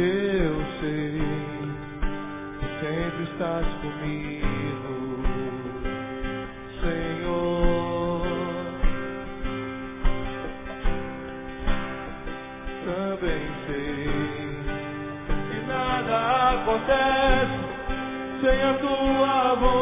eu sei que sempre estás comigo, Senhor. Também sei que nada acontece sem a tua vontade.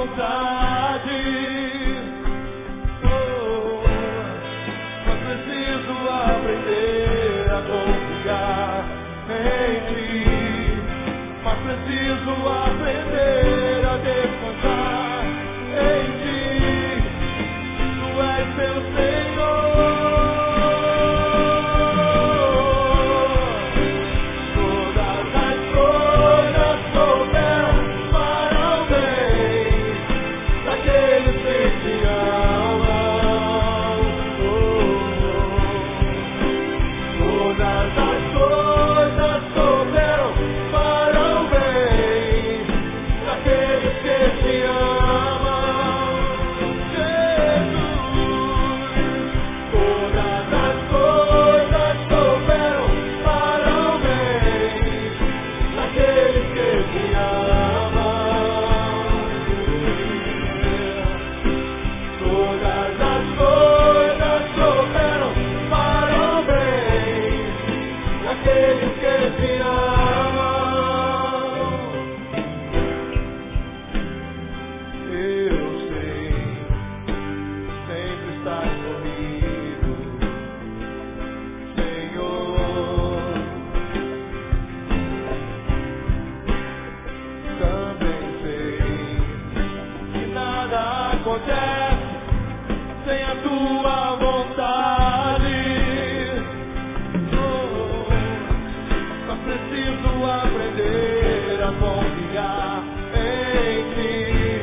preciso aprender a confiar em ti.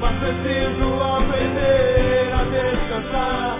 Mas preciso aprender a descansar.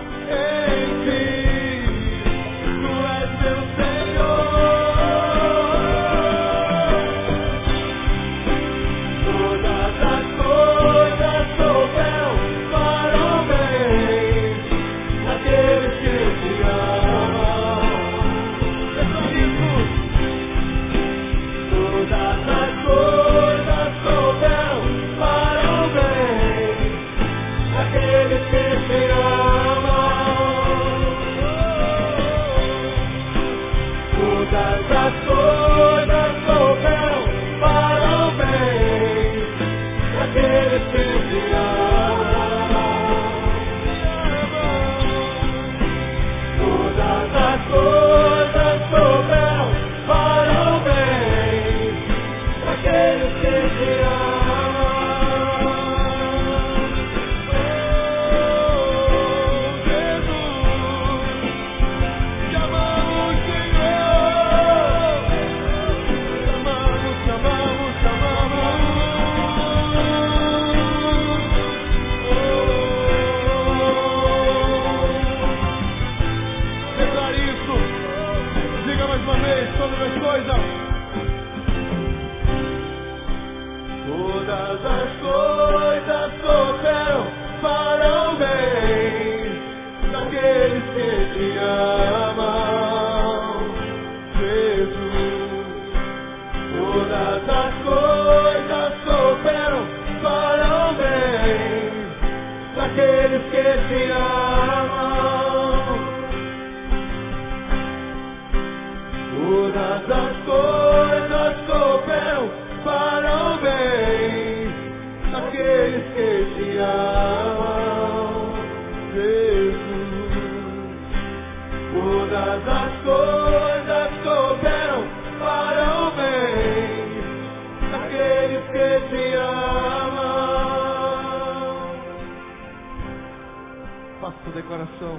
coração.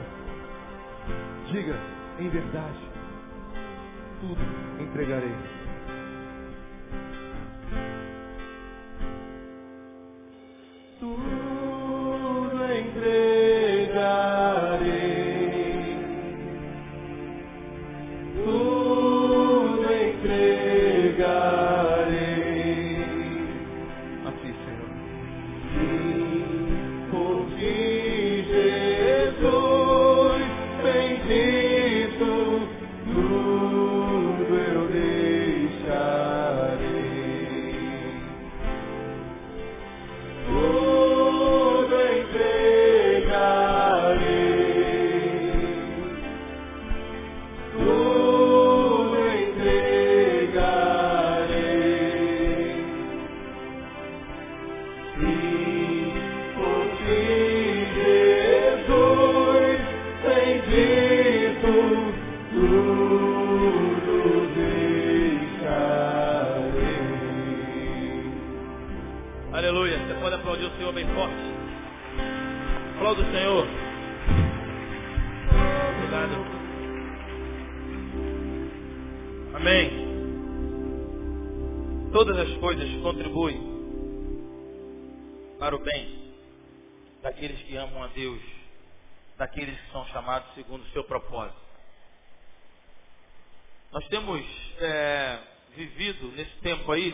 Diga, em verdade, tudo entregarei.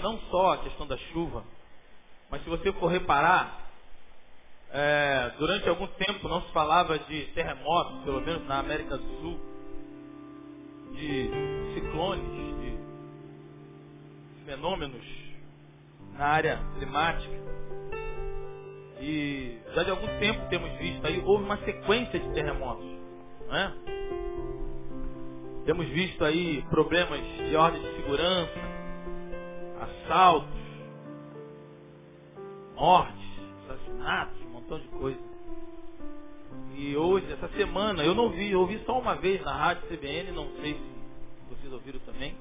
Não só a questão da chuva, mas se você for reparar, é, durante algum tempo não se falava de terremotos, pelo menos na América do Sul, de ciclones, de fenômenos na área climática. E já de algum tempo temos visto aí, houve uma sequência de terremotos. Não é? Temos visto aí problemas de ordem de segurança, assaltos, mortes, assassinatos, um montão de coisa. E hoje, essa semana, eu não vi, eu ouvi só uma vez na rádio CBN, não sei se vocês ouviram também.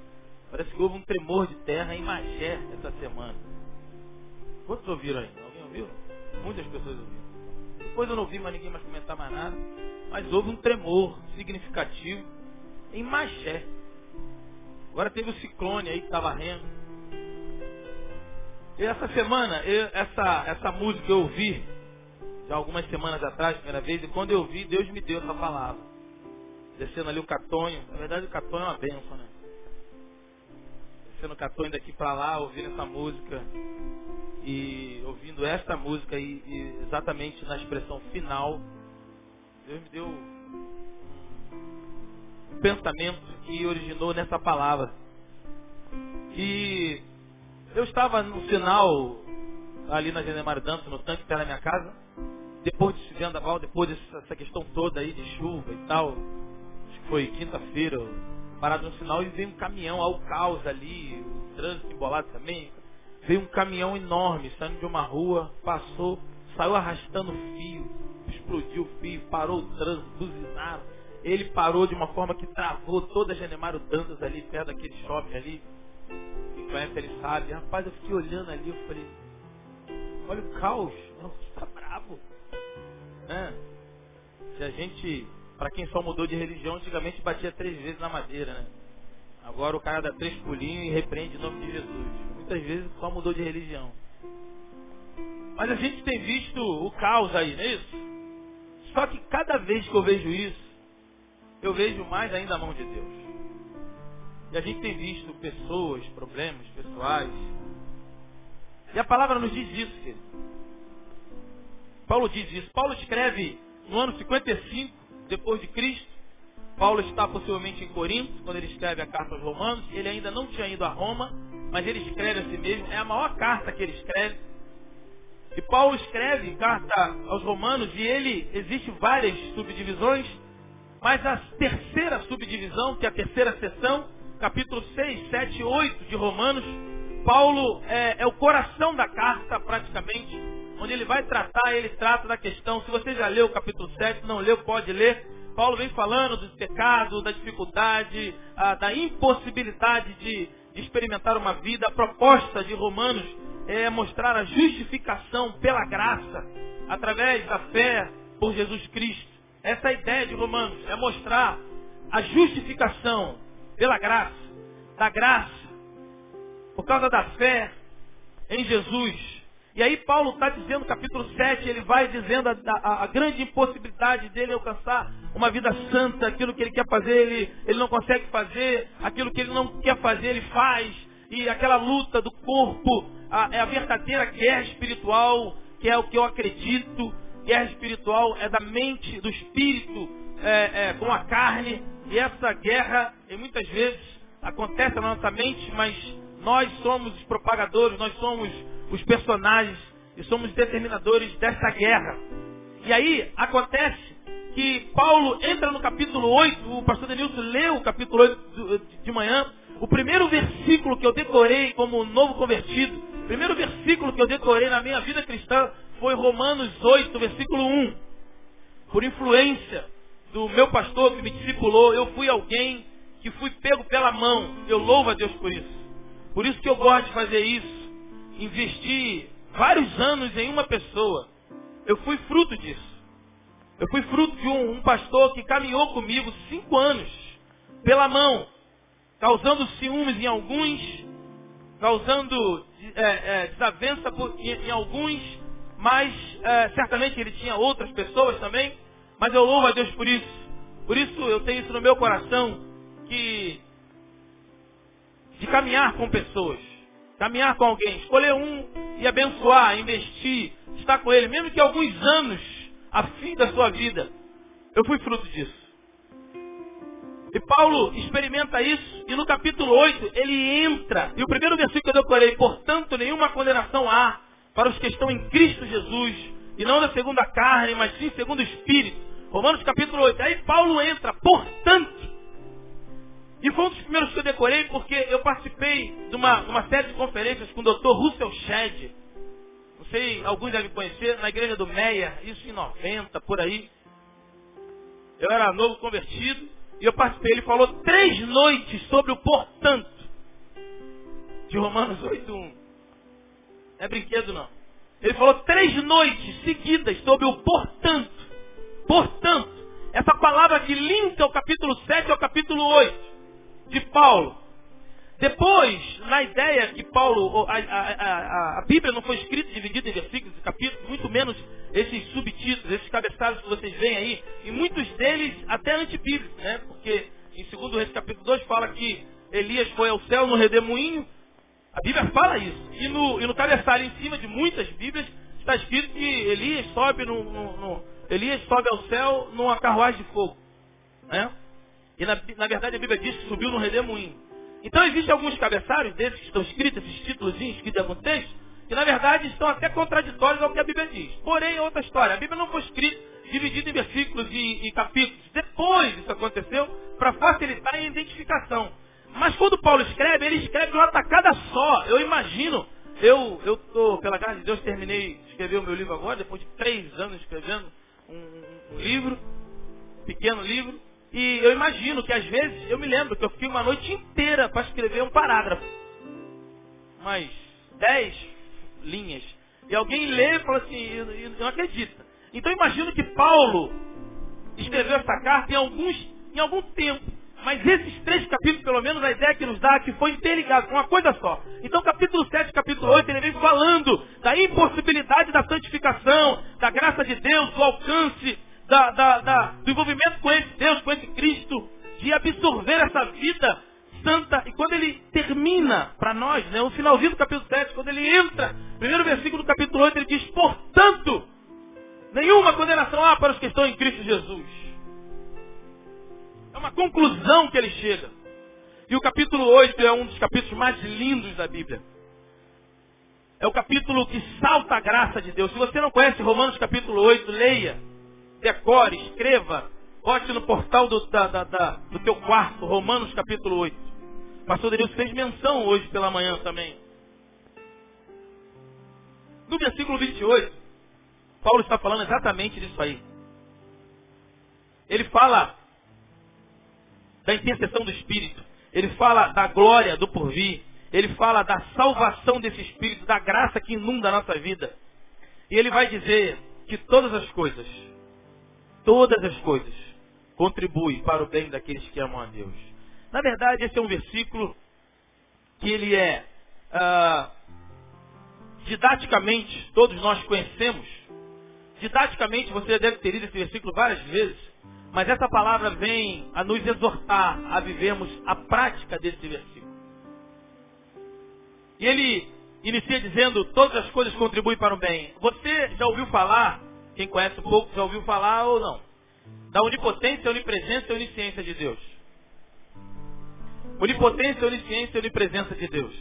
Parece que houve um tremor de terra em Magé essa semana. Quantos ouviram aí? Alguém ouviu? Muitas pessoas ouviram. Depois eu não vi mais ninguém mais comentar mais nada. Mas houve um tremor significativo em Magé. Agora teve o ciclone aí que estava rendo. E essa semana, eu, essa, essa música eu ouvi, já algumas semanas atrás, primeira vez, e quando eu ouvi, Deus me deu essa palavra. Descendo ali o catonho. Na verdade o catonho é uma benção, né? Descendo o catonho daqui para lá, ouvindo essa música e ouvindo esta música e, e, exatamente na expressão final, Deus me deu um pensamento que originou nessa palavra. E eu estava no final ali na Genemar Dança, no tanque perto da minha casa, depois desse vendaval, depois dessa questão toda aí de chuva e tal, acho que foi quinta-feira, parado no sinal e veio um caminhão ao caos ali, o trânsito embolado também, Veio um caminhão enorme saindo de uma rua, passou, saiu arrastando fio, explodiu o fio, parou o trânsito, buzinaram. Ele parou de uma forma que travou toda a Genemaro Dantas ali, perto daquele shopping ali. Quem conhece ele sabe. Rapaz, eu fiquei olhando ali, eu falei, olha o caos, nossa, tá bravo. Né? Se a gente, para quem só mudou de religião, antigamente batia três vezes na madeira, né? Agora o cara dá três pulinhos e repreende o nome de Jesus. Muitas vezes só mudou de religião. Mas a gente tem visto o caos aí, não é isso? Só que cada vez que eu vejo isso, eu vejo mais ainda a mão de Deus. E a gente tem visto pessoas, problemas pessoais. E a palavra nos diz isso, querido. Paulo diz isso. Paulo escreve no ano 55 depois de Cristo. Paulo está possivelmente em Corinto, quando ele escreve a carta aos Romanos. Ele ainda não tinha ido a Roma, mas ele escreve a si mesmo. É a maior carta que ele escreve. E Paulo escreve carta aos Romanos e ele existe várias subdivisões, mas a terceira subdivisão, que é a terceira seção, capítulo 6, 7 e 8 de Romanos, Paulo é, é o coração da carta praticamente, onde ele vai tratar, ele trata da questão. Se você já leu o capítulo 7, não leu, pode ler Paulo vem falando dos pecados, da dificuldade, a, da impossibilidade de, de experimentar uma vida. A proposta de Romanos é mostrar a justificação pela graça, através da fé por Jesus Cristo. Essa é a ideia de Romanos, é mostrar a justificação pela graça, da graça, por causa da fé em Jesus. E aí Paulo está dizendo, capítulo 7, ele vai dizendo a, a, a, grande impossibilidade dele alcançar uma vida santa, aquilo que ele quer fazer, ele, ele não consegue fazer, aquilo que ele não quer fazer, ele faz. E aquela luta do corpo a, é a verdadeira guerra espiritual, que é o que eu acredito. Guerra espiritual é da mente, do espírito é, é, com a carne. E essa guerra, e muitas vezes, acontece na nossa mente, mas nós somos os propagadores, nós somos os personagens e somos determinadores dessa guerra. E aí acontece que Paulo entra no capítulo 8, o pastor Denilson leu o capítulo 8 de manhã, o primeiro versículo que eu decorei como novo convertido, o primeiro versículo que eu decorei na minha vida cristã foi Romanos 8, versículo 1. Por influência do meu pastor que me discipulou, eu fui alguém que fui pego pela mão. Eu louvo a Deus por isso. Por isso que eu gosto de fazer isso investir vários anos em uma pessoa. Eu fui fruto disso. Eu fui fruto de um, um pastor que caminhou comigo cinco anos pela mão, causando ciúmes em alguns, causando é, é, desavença por, em, em, alguns, mas é, certamente ele tinha outras pessoas também, mas eu louvo a Deus por isso. Por isso eu tenho isso no meu coração, que de caminhar com pessoas, caminhar com alguém, escolher um e abençoar, investir, estar com ele, mesmo que alguns anos a fim da sua vida. Eu fui fruto disso. E Paulo experimenta isso, e no capítulo 8 ele entra, e o primeiro versículo que eu decorei, portanto, nenhuma condenação há para os que estão em Cristo Jesus, e não da segunda carne, mas sim segundo o Espírito. Romanos capítulo 8. Aí Paulo entra, portanto. E foi um dos primeiros que eu decorei porque eu participei de uma, uma série de conferências com o Dr. Russell Shedd. Não sei, alguns devem conhecer, na igreja do Meia, isso em 90, por aí. Eu era novo convertido e eu participei. Ele falou três noites sobre o portanto de Romanos 8.1. Não é brinquedo não. Ele falou três noites seguidas sobre o portanto. Portanto, essa palavra que linka o capítulo 7 ao capítulo 8 de Paulo. Depois, na ideia que Paulo, a, a, a, a, Bíblia não foi escrita dividida em versículos e capítulos, muito menos esses subtítulos, esses cabeçalhos que vocês veem aí, e muitos deles até antibíblicos, né? Porque em 2 Reis capítulo 2 fala que Elias foi ao céu no redemoinho. Bíblia fala isso. E no, e no cabeçalho em cima de muitas Bíblias está escrito que Elias sobe no, no, no Elias sobe ao céu numa carruagem de fogo. Né? E na, na, verdade a Bíblia diz que subiu no redemoinho. Então existem alguns cabeçalhos desses que estão escritos, esses títulos escritos em algum texto, que na verdade estão até contraditórios ao que a Bíblia diz. Porém, é outra história. A Bíblia não foi escrita dividida em versículos e, e capítulos. Depois isso aconteceu para facilitar a identificação. Mas quando Paulo escreve, ele escreve uma tacada só. Eu imagino, eu, eu tô, pela graça de Deus, terminei de escrever o meu livro agora, depois de três anos escrevendo um, um livro, um pequeno livro, e eu imagino que às vezes, eu me lembro que eu fiquei uma noite inteira para escrever um parágrafo. Umas dez linhas. E alguém lê e fala assim, e não acredita. Então eu imagino que Paulo escreveu essa carta em, alguns, em algum tempo. Mas esses três capítulos, pelo menos, a ideia que nos dá é que foi interligado com uma coisa só. Então, capítulo 7 capítulo 8, ele vem falando da impossibilidade da santificação, da graça de Deus, do alcance, da, da, da, do envolvimento com esse Deus, com esse Cristo, de absorver essa vida santa. E quando ele termina para nós, né, o finalzinho do capítulo 7, quando ele entra, primeiro versículo do capítulo 8, ele diz, portanto, nenhuma condenação há para os que estão em Cristo Jesus. É uma conclusão que ele chega. E o capítulo 8 é um dos capítulos mais lindos da Bíblia. É o capítulo que salta a graça de Deus. Se você não conhece Romanos capítulo 8, leia, decore, escreva, bote no portal do, da, da, da, do teu quarto, Romanos capítulo 8. O pastor Deus fez menção hoje pela manhã também. No versículo 28, Paulo está falando exatamente disso aí. Ele fala da intercessão do Espírito. Ele fala da glória do porvir. Ele fala da salvação desse Espírito, da graça que inunda a nossa vida. E ele vai dizer que todas as coisas, todas as coisas, contribuem para o bem daqueles que amam a Deus. Na verdade, esse é um versículo que ele é, ah, didaticamente, todos nós conhecemos. Didaticamente, você deve ter lido esse versículo várias vezes. Mas essa palavra vem a nos exortar a vivermos a prática desse versículo. E ele inicia dizendo, todas as coisas contribuem para o bem. Você já ouviu falar, quem conhece um pouco já ouviu falar ou não, da onipotência, onipresença e onisciência de Deus. Onipotência, onisciência e onipresença de Deus.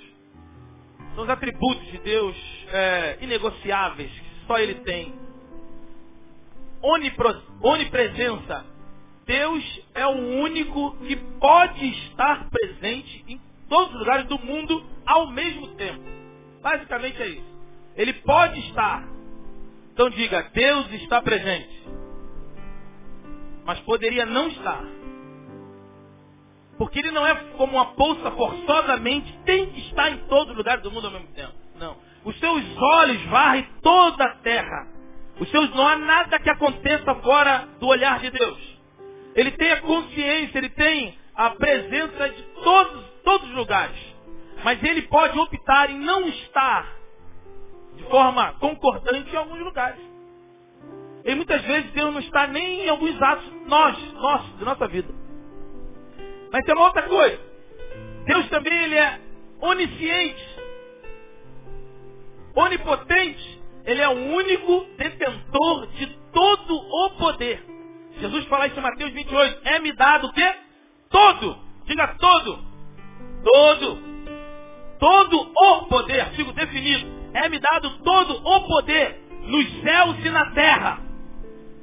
São os atributos de Deus é, inegociáveis, que só Ele tem. Onipresença Deus é o único que pode estar presente em todos os lugares do mundo ao mesmo tempo. Basicamente é isso. Ele pode estar. Então diga, Deus está presente. Mas poderia não estar. Porque ele não é como uma bolsa forçosamente tem que estar em todos os lugares do mundo ao mesmo tempo. Não. Os seus olhos varrem toda a terra. Os seus não há nada que aconteça fora do olhar de Deus. Ele tem a consciência, ele tem a presença de todos, todos os lugares. Mas ele pode optar em não estar de forma concordante em alguns lugares. E muitas vezes Deus não está nem em alguns atos nós, nossos, de nossa vida. Mas tem uma outra coisa. Deus também ele é onisciente, onipotente. Ele é o único detentor de. Jesus fala isso em Mateus 28. É-me dado o quê? Todo. Diga todo. Todo. Todo o poder. Artigo definido. É-me dado todo o poder nos céus e na terra.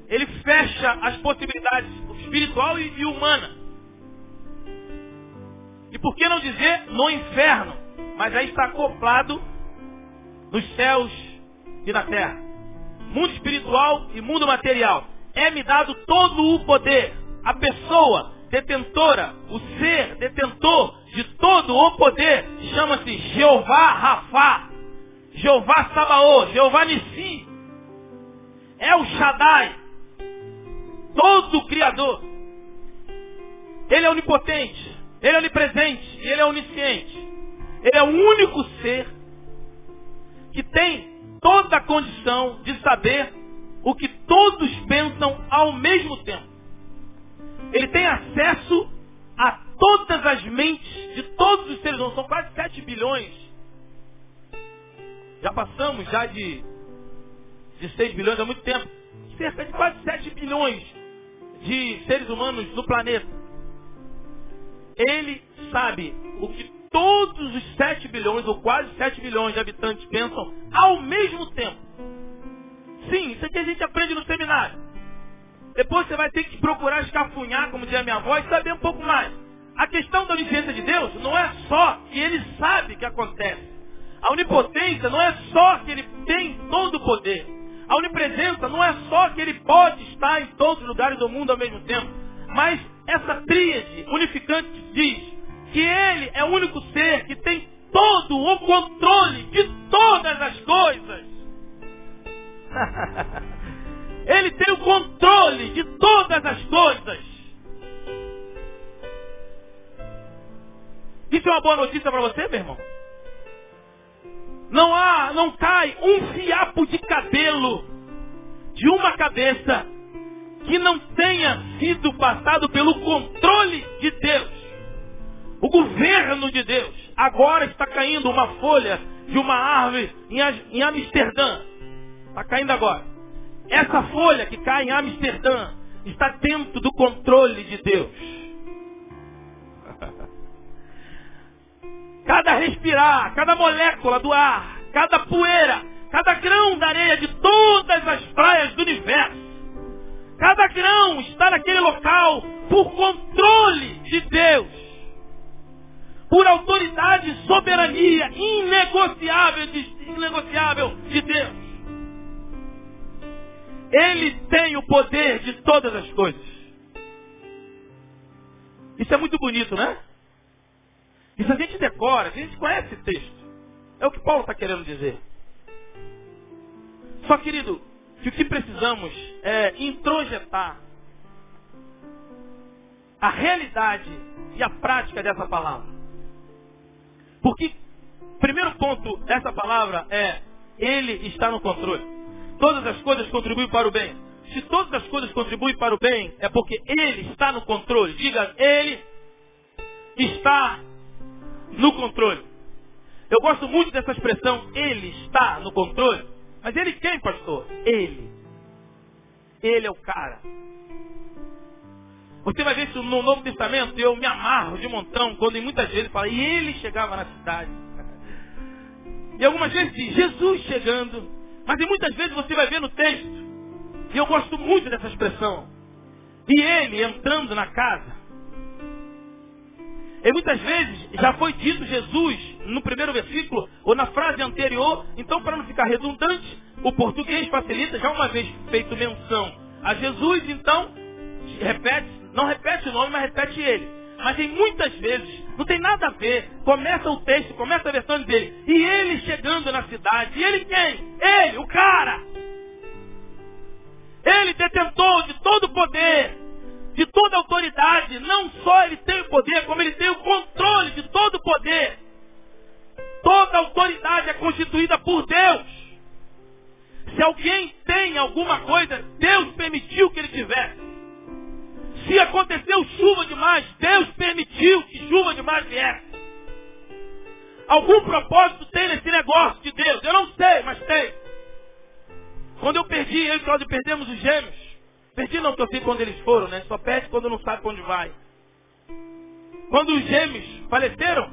Ele fecha as possibilidades espiritual e, e humana. E por que não dizer no inferno? Mas aí está acoplado nos céus e na terra. Mundo espiritual e mundo material. É-me dado todo o poder. A pessoa detentora, o ser detentor de todo o poder, chama-se Jeová Rafá, Jeová Sabaô, Jeová Nissi. É o Shaddai, todo o Criador. Ele é onipotente, ele é onipresente, ele é onisciente. Ele é o único ser que tem toda a condição de saber o que todos pensam ao mesmo tempo. Ele tem acesso a todas as mentes de todos os seres humanos. São quase 7 bilhões. Já passamos já de, de 6 bilhões há muito tempo. Cerca de quase 7 bilhões de seres humanos no planeta. Ele sabe o que todos os 7 bilhões, ou quase 7 bilhões de habitantes pensam ao mesmo tempo. Sim, isso aqui a gente aprende no seminário. Depois você vai ter que procurar escafunhar, como dizia minha avó, e saber um pouco mais. A questão da onisciência de Deus não é só que ele sabe que acontece. A onipotência não é só que ele tem todo o poder. A onipresença não é só que ele pode estar em todos os lugares do mundo ao mesmo tempo. Mas essa tríade unificante diz que ele é o único ser que tem todo o controle de todas as coisas. ele tem o controle de todas as coisas. Isso é uma boa notícia para você, meu irmão? Não há, não cai um fiapo de cabelo de uma cabeça que não tenha sido passado pelo controle de Deus. O governo de Deus. Agora está caindo uma folha de uma árvore em Amsterdã. Está caindo agora. Essa folha que cai em Amsterdã está dentro do controle de Deus. Cada respirar, cada molécula do ar, cada poeira, cada grão da areia de todas as praias do universo, cada grão está naquele local por controle de Deus por autoridade e soberania inegociável de, inegociável de Deus. Ele tem o poder de todas as coisas. Isso é muito bonito, né? Isso a gente decora, a gente conhece esse texto. É o que Paulo está querendo dizer. Só, querido, que o que precisamos é introjetar a realidade e a prática dessa palavra. Porque, primeiro ponto dessa palavra é, Ele está no controle. Todas as coisas contribuem para o bem. Se todas as coisas contribuem para o bem, é porque Ele está no controle. Diga, Ele está no controle. Eu gosto muito dessa expressão, Ele está no controle. Mas Ele quem, pastor? Ele. Ele é o cara. Você vai ver isso no Novo Testamento, eu me amarro de montão, quando muitas vezes fala, e ele chegava na cidade. E algumas vezes diz, Jesus chegando. Mas em muitas vezes você vai ver no texto, e eu gosto muito dessa expressão, e ele entrando na casa. E muitas vezes já foi dito Jesus no primeiro versículo, ou na frase anterior, então para não ficar redundante, o português facilita, já uma vez feito menção a Jesus, então repete não repete o nome, mas repete ele. Mas em muitas vezes, não tem nada a ver. Começa o texto, começa a versão dele. E ele chegando na cidade. E ele quem? Ele, o cara. Ele detentor de todo o poder, de toda a autoridade. Não só ele tem o poder, como ele tem o controle de todo o poder. Toda autoridade é constituída por Deus. Se alguém tem alguma coisa, Deus permitiu que ele tivesse. Se aconteceu chuva demais, Deus permitiu que chuva demais viesse. Algum propósito tem nesse negócio de Deus? Eu não sei, mas tem. Quando eu perdi, eu e Cláudio perdemos os gêmeos. Perdi não, que eu sei quando eles foram, né? Só perde quando não sabe onde vai. Quando os gêmeos faleceram,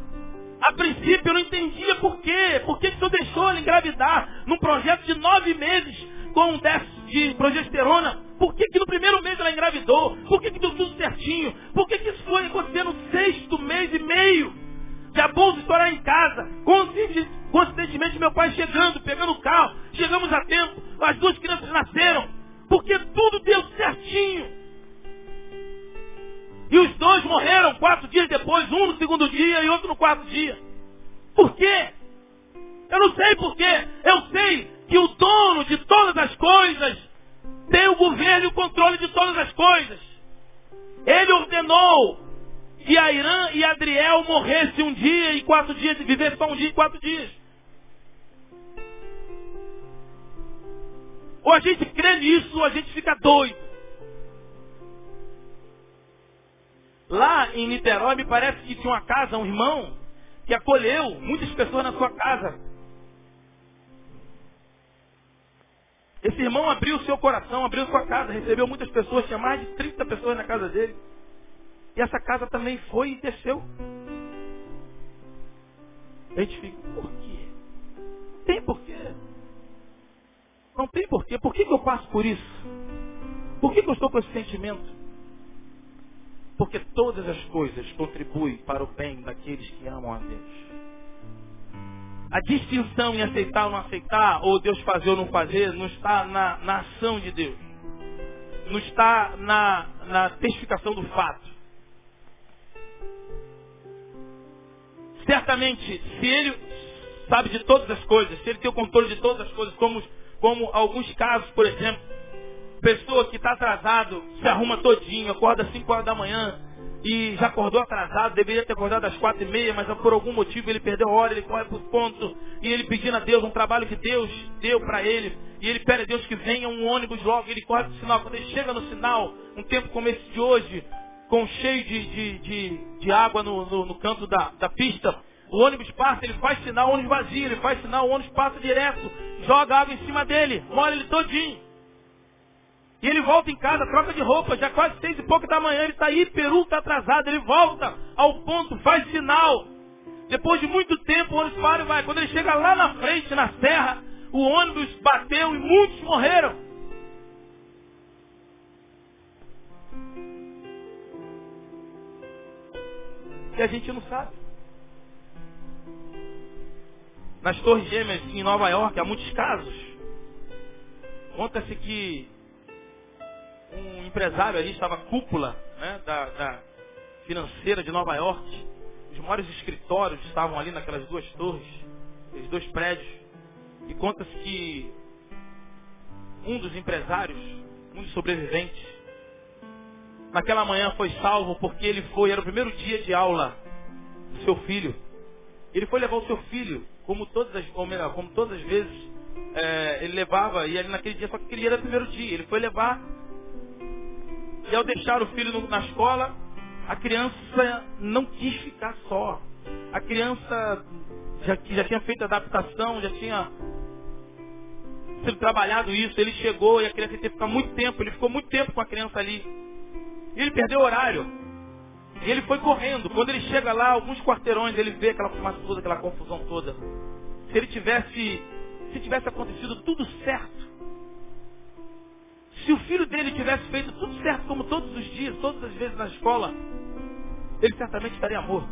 a princípio eu não entendia por quê. Por que, que o senhor deixou ela engravidar num projeto de nove meses com um déficit de progesterona? Por que, que no primeiro mês ela engravidou? Por que, que deu tudo certinho? Por que, que isso foi acontecer no sexto mês e meio? De abuso estourar em casa. Coincidentemente, meu pai chegando, pegando o carro. Chegamos a tempo. As duas crianças nasceram. Porque tudo deu certinho. E os dois morreram quatro dias depois, um no segundo dia e outro no quarto dia. Por quê? Eu não sei por quê. Eu sei que o dono de todas as coisas tem o governo e o controle de todas as coisas. Ele ordenou que a Irã e Adriel morressem um dia e quatro dias, viver só um dia e quatro dias. Ou a gente crê nisso, ou a gente fica doido. Lá em Niterói, me parece que tinha uma casa, um irmão, que acolheu muitas pessoas na sua casa. Esse irmão abriu o seu coração, abriu sua casa, recebeu muitas pessoas, tinha mais de 30 pessoas na casa dele. E essa casa também foi e desceu. A gente fica, por quê? Tem porquê. Não tem porquê. Por que, que eu passo por isso? Por que, que eu estou com esse sentimento? Porque todas as coisas contribuem para o bem daqueles que amam a Deus. A distinção em aceitar ou não aceitar, ou Deus fazer ou não fazer, não está na, na ação de Deus. Não está na, na testificação do fato. Certamente, se Ele sabe de todas as coisas, se Ele tem o controle de todas as coisas, como, como alguns casos, por exemplo, Pessoa que está atrasado, se arruma todinho, acorda às 5 horas da manhã e já acordou atrasado, deveria ter acordado às quatro e meia, mas por algum motivo ele perdeu a hora, ele corre para o ponto e ele pedindo a Deus um trabalho que Deus deu para ele e ele pede a Deus que venha um ônibus logo, ele corre para o sinal. Quando ele chega no sinal, um tempo como esse de hoje, com cheio de, de, de, de água no, no, no canto da, da pista, o ônibus passa, ele faz sinal, o ônibus vazio, ele faz sinal, o ônibus passa direto, joga água em cima dele, molha ele todinho. E ele volta em casa, troca de roupa, já quase seis e pouco da manhã, ele está aí, Peru está atrasado, ele volta ao ponto, faz sinal. Depois de muito tempo, o ônibus para e vai. Quando ele chega lá na frente, na serra, o ônibus bateu e muitos morreram. E a gente não sabe. Nas Torres Gêmeas, em Nova York, há muitos casos. Conta-se que um empresário ali, estava cúpula né, da, da financeira de Nova York. Os maiores escritórios estavam ali naquelas duas torres, aqueles dois prédios. E conta-se que um dos empresários, um dos sobreviventes, naquela manhã foi salvo porque ele foi, era o primeiro dia de aula do seu filho. Ele foi levar o seu filho, como todas as, ou melhor, como todas as vezes é, ele levava, e ali naquele dia, só que aquele dia era o primeiro dia. Ele foi levar e ao deixar o filho na escola, a criança não quis ficar só. A criança já, já tinha feito adaptação, já tinha sido trabalhado isso. Ele chegou e a criança teve que ficar muito tempo. Ele ficou muito tempo com a criança ali. E ele perdeu o horário. E ele foi correndo. Quando ele chega lá, alguns quarteirões, ele vê aquela fumaça toda, aquela confusão toda. Se ele tivesse, se tivesse acontecido tudo certo, se o filho dele tivesse feito tudo certo como todos os dias, todas as vezes na escola, ele certamente estaria morto.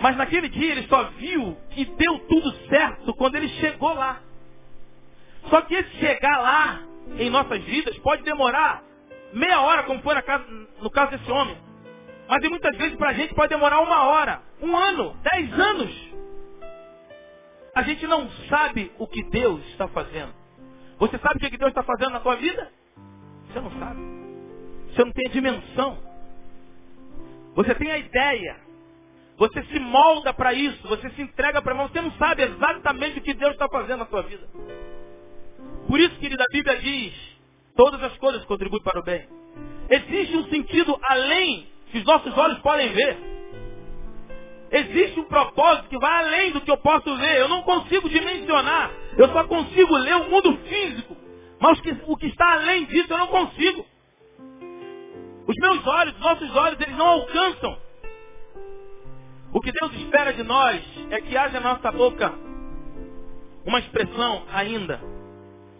Mas naquele dia ele só viu que deu tudo certo quando ele chegou lá. Só que esse chegar lá em nossas vidas pode demorar meia hora, como foi casa, no caso desse homem. Mas muitas vezes para a gente pode demorar uma hora, um ano, dez anos. A gente não sabe o que Deus está fazendo. Você sabe o que Deus está fazendo na tua vida? Você não sabe. Você não tem a dimensão. Você tem a ideia. Você se molda para isso. Você se entrega para Você não sabe exatamente o que Deus está fazendo na tua vida. Por isso, querida, a Bíblia diz: todas as coisas contribuem para o bem. Existe um sentido além que os nossos olhos podem ver. Existe um propósito que vai além do que eu posso ver. Eu não consigo dimensionar. Eu só consigo ler o mundo físico. Mas o que, o que está além disso eu não consigo. Os meus olhos, os nossos olhos, eles não alcançam. O que Deus espera de nós é que haja na nossa boca uma expressão ainda.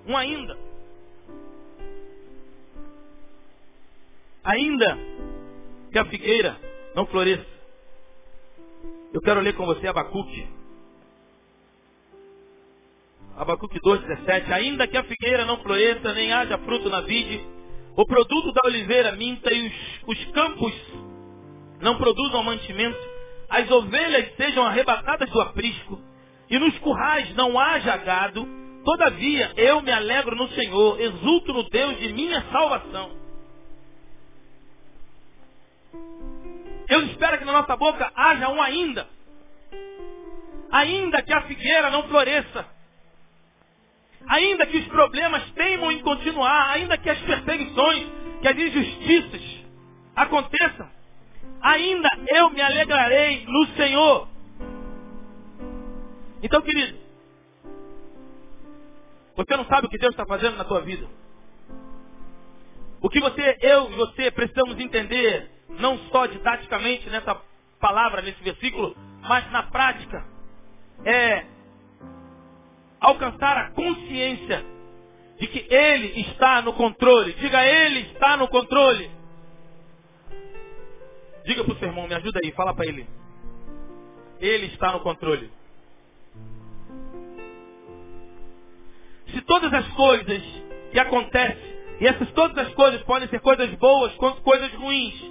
Um ainda. Ainda que a figueira não floresça. Eu quero ler com você Abacuque. Abacuque 2,17. Ainda que a figueira não floresça, nem haja fruto na vide, o produto da oliveira minta e os, os campos não produzam mantimento, as ovelhas sejam arrebatadas do aprisco, e nos currais não haja gado, todavia eu me alegro no Senhor, exulto no Deus de minha salvação. Eu espero que na nossa boca haja um ainda. Ainda que a figueira não floresça. Ainda que os problemas teimam em continuar. Ainda que as perseguições, que as injustiças aconteçam. Ainda eu me alegrarei no Senhor. Então, querido, você não sabe o que Deus está fazendo na tua vida. O que você, eu e você precisamos entender não só didaticamente nessa palavra, nesse versículo, mas na prática, é alcançar a consciência de que Ele está no controle. Diga, Ele está no controle. Diga para o seu irmão, me ajuda aí, fala para ele. Ele está no controle. Se todas as coisas que acontecem, e essas todas as coisas podem ser coisas boas, coisas ruins,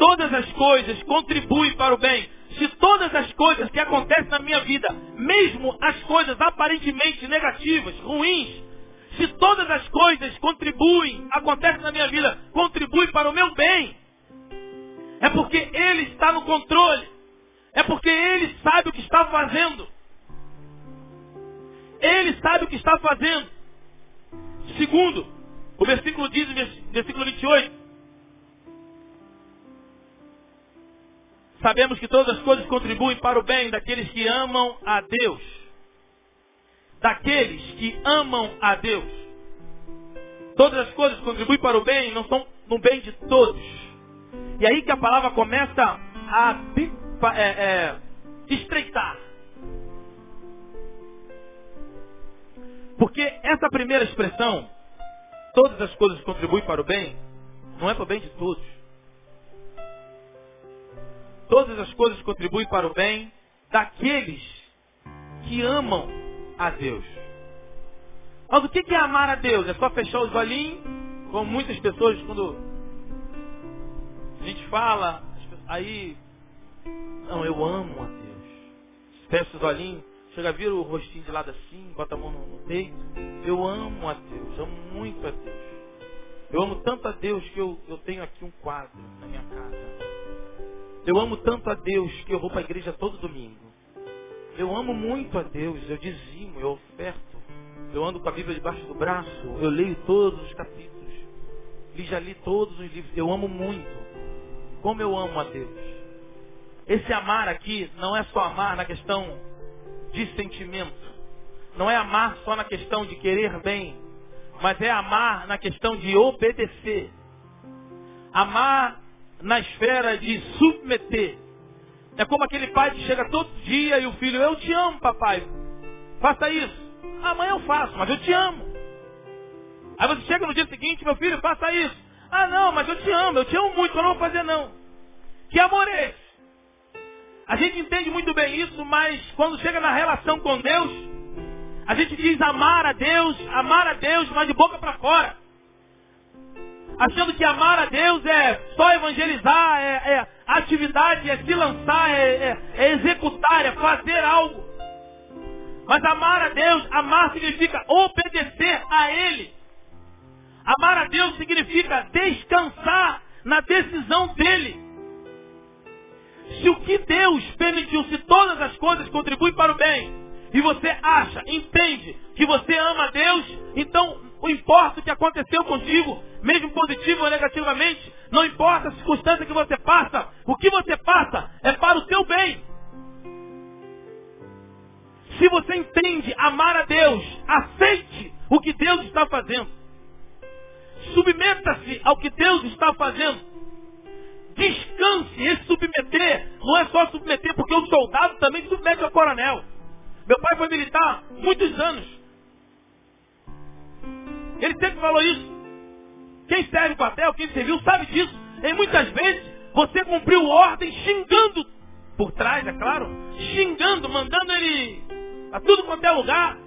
todas as coisas contribuem para o bem. Se todas as coisas que acontecem na minha vida, mesmo as coisas aparentemente negativas, ruins, se todas as coisas contribuem, acontecem na minha vida, contribuem para o meu bem, é porque Ele está no controle. É porque Ele sabe o que está fazendo. Ele sabe o que está fazendo. Segundo, o versículo diz, versículo 28, Sabemos que todas as coisas contribuem para o bem daqueles que amam a Deus. Daqueles que amam a Deus. Todas as coisas contribuem para o bem, não são no bem de todos. E aí que a palavra começa a é, é, estreitar. Porque essa primeira expressão, todas as coisas contribuem para o bem, não é para o bem de todos. Todas as coisas contribuem para o bem daqueles que amam a Deus. Mas o que é amar a Deus? É só fechar os olhinhos, como muitas pessoas quando a gente fala, aí, não, eu amo a Deus. Fecha os olhinhos, chega, vira o rostinho de lado assim, bota a mão no, peito. Eu amo a Deus, amo muito a Deus. Eu amo tanto a Deus que eu, eu tenho aqui um quadro na minha casa. Eu amo tanto a Deus que eu vou para a igreja todo domingo. Eu amo muito a Deus, eu dizimo, eu oferto. Eu ando com a Bíblia debaixo do braço, eu leio todos os capítulos. E já li todos os livros. Eu amo muito. Como eu amo a Deus. Esse amar aqui não é só amar na questão de sentimento. Não é amar só na questão de querer bem. Mas é amar na questão de obedecer. Amar na esfera de submeter. É como aquele pai que chega todo dia e o filho, eu te amo, papai. Faça isso. Amanhã eu faço, mas eu te amo. Aí você chega no dia seguinte, meu filho, faça isso. Ah, não, mas eu te amo, eu te amo muito, eu não vou fazer não. Que amor é esse? A gente entende muito bem isso, mas quando chega na relação com Deus, a gente diz amar a Deus, amar a Deus, mas de boca para fora. Achando que amar a Deus é só evangelizar, é, é atividade, é se lançar, é, é, é executar, é fazer algo. Mas amar a Deus, amar significa obedecer a Ele. Amar a Deus significa descansar na decisão dEle. Se o que Deus permitiu, se todas as coisas contribuem para o bem, e você acha, entende que você ama a Deus, então não importa o que aconteceu contigo, mesmo positivo ou negativamente, não importa a circunstância que você passa, o que você passa é para o seu bem. Se você entende amar a Deus, aceite o que Deus está fazendo. Submeta-se ao que Deus está fazendo. Descanse. Esse submeter não é só submeter, porque o soldado também submete ao coronel. Meu pai foi militar muitos anos. Ele sempre falou isso. Quem serve papel, quem serviu, sabe disso. E muitas vezes você cumpriu ordem xingando por trás, é claro, xingando, mandando ele a tudo quanto é lugar,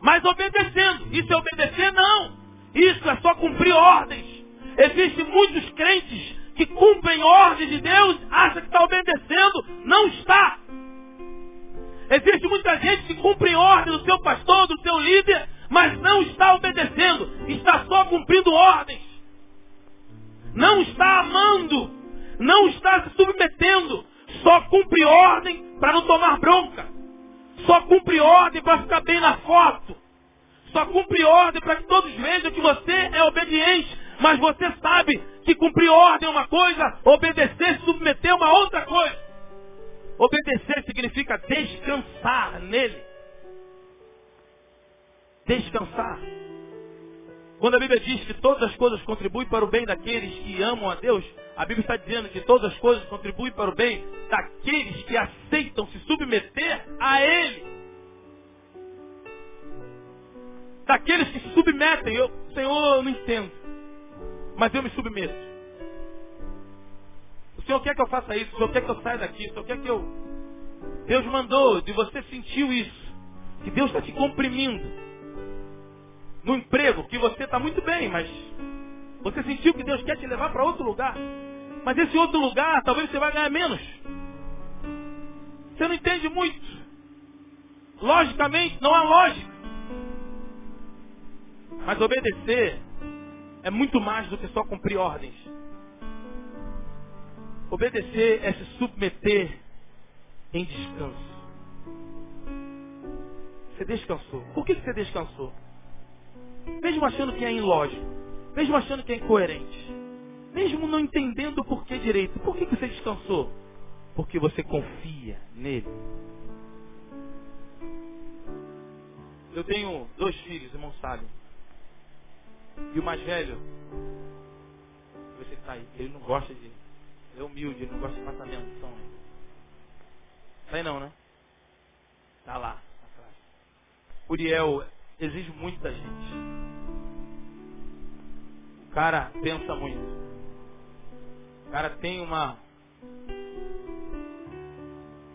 mas obedecendo. Isso é obedecer? Não. Isso é só cumprir ordens. Existem muitos crentes que cumprem ordens de Deus, acha que está obedecendo, não está. Existe muita gente que cumpre ordem do seu pastor, do seu líder, mas não está obedecendo, está só cumprindo ordens. Não está amando, não está se submetendo, só cumpre ordem para não tomar bronca. Só cumpre ordem para ficar bem na foto. Só cumpre ordem para que todos vejam que você é obediente. Mas você sabe que cumprir ordem é uma coisa, obedecer, submeter é uma outra coisa. Obedecer significa descansar nele. Descansar. Quando a Bíblia diz que todas as coisas contribuem para o bem daqueles que amam a Deus, a Bíblia está dizendo que todas as coisas contribuem para o bem daqueles que aceitam se submeter a Ele. Daqueles que se submetem. Eu, Senhor, eu não entendo. Mas eu me submeto. O Senhor quer que eu faça isso, o Senhor quer que eu saia daqui, o Senhor quer que eu. Deus mandou, de você sentiu isso. Que Deus está te comprimindo. No emprego, que você está muito bem, mas você sentiu que Deus quer te levar para outro lugar. Mas esse outro lugar, talvez você vai ganhar menos. Você não entende muito. Logicamente, não há lógica. Mas obedecer é muito mais do que só cumprir ordens. Obedecer é se submeter em descanso. Você descansou. Por que você descansou? Mesmo achando que é ilógico. Mesmo achando que é incoerente. Mesmo não entendendo o porquê direito. Por que você descansou? Porque você confia nele. Eu tenho dois filhos, irmão sabem. E o mais velho, você está aí, ele não gosta de. Ele é humilde, ele não gosta de passar menção. Né? Tá aí não, né? Tá lá, atrás. Uriel exige muito da gente. O cara pensa muito. O cara tem uma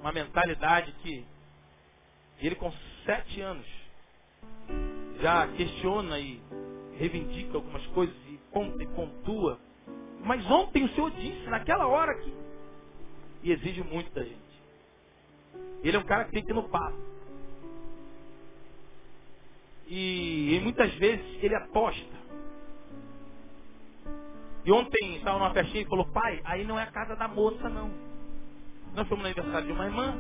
uma mentalidade que ele com sete anos já questiona e reivindica algumas coisas e conta e pontua. Mas ontem o Senhor disse, naquela hora que. E exige muito da gente. Ele é um cara que tem que ir no papo. E, e muitas vezes ele aposta. E ontem estava numa festinha e falou, pai, aí não é a casa da moça não. Nós fomos no aniversário de uma irmã,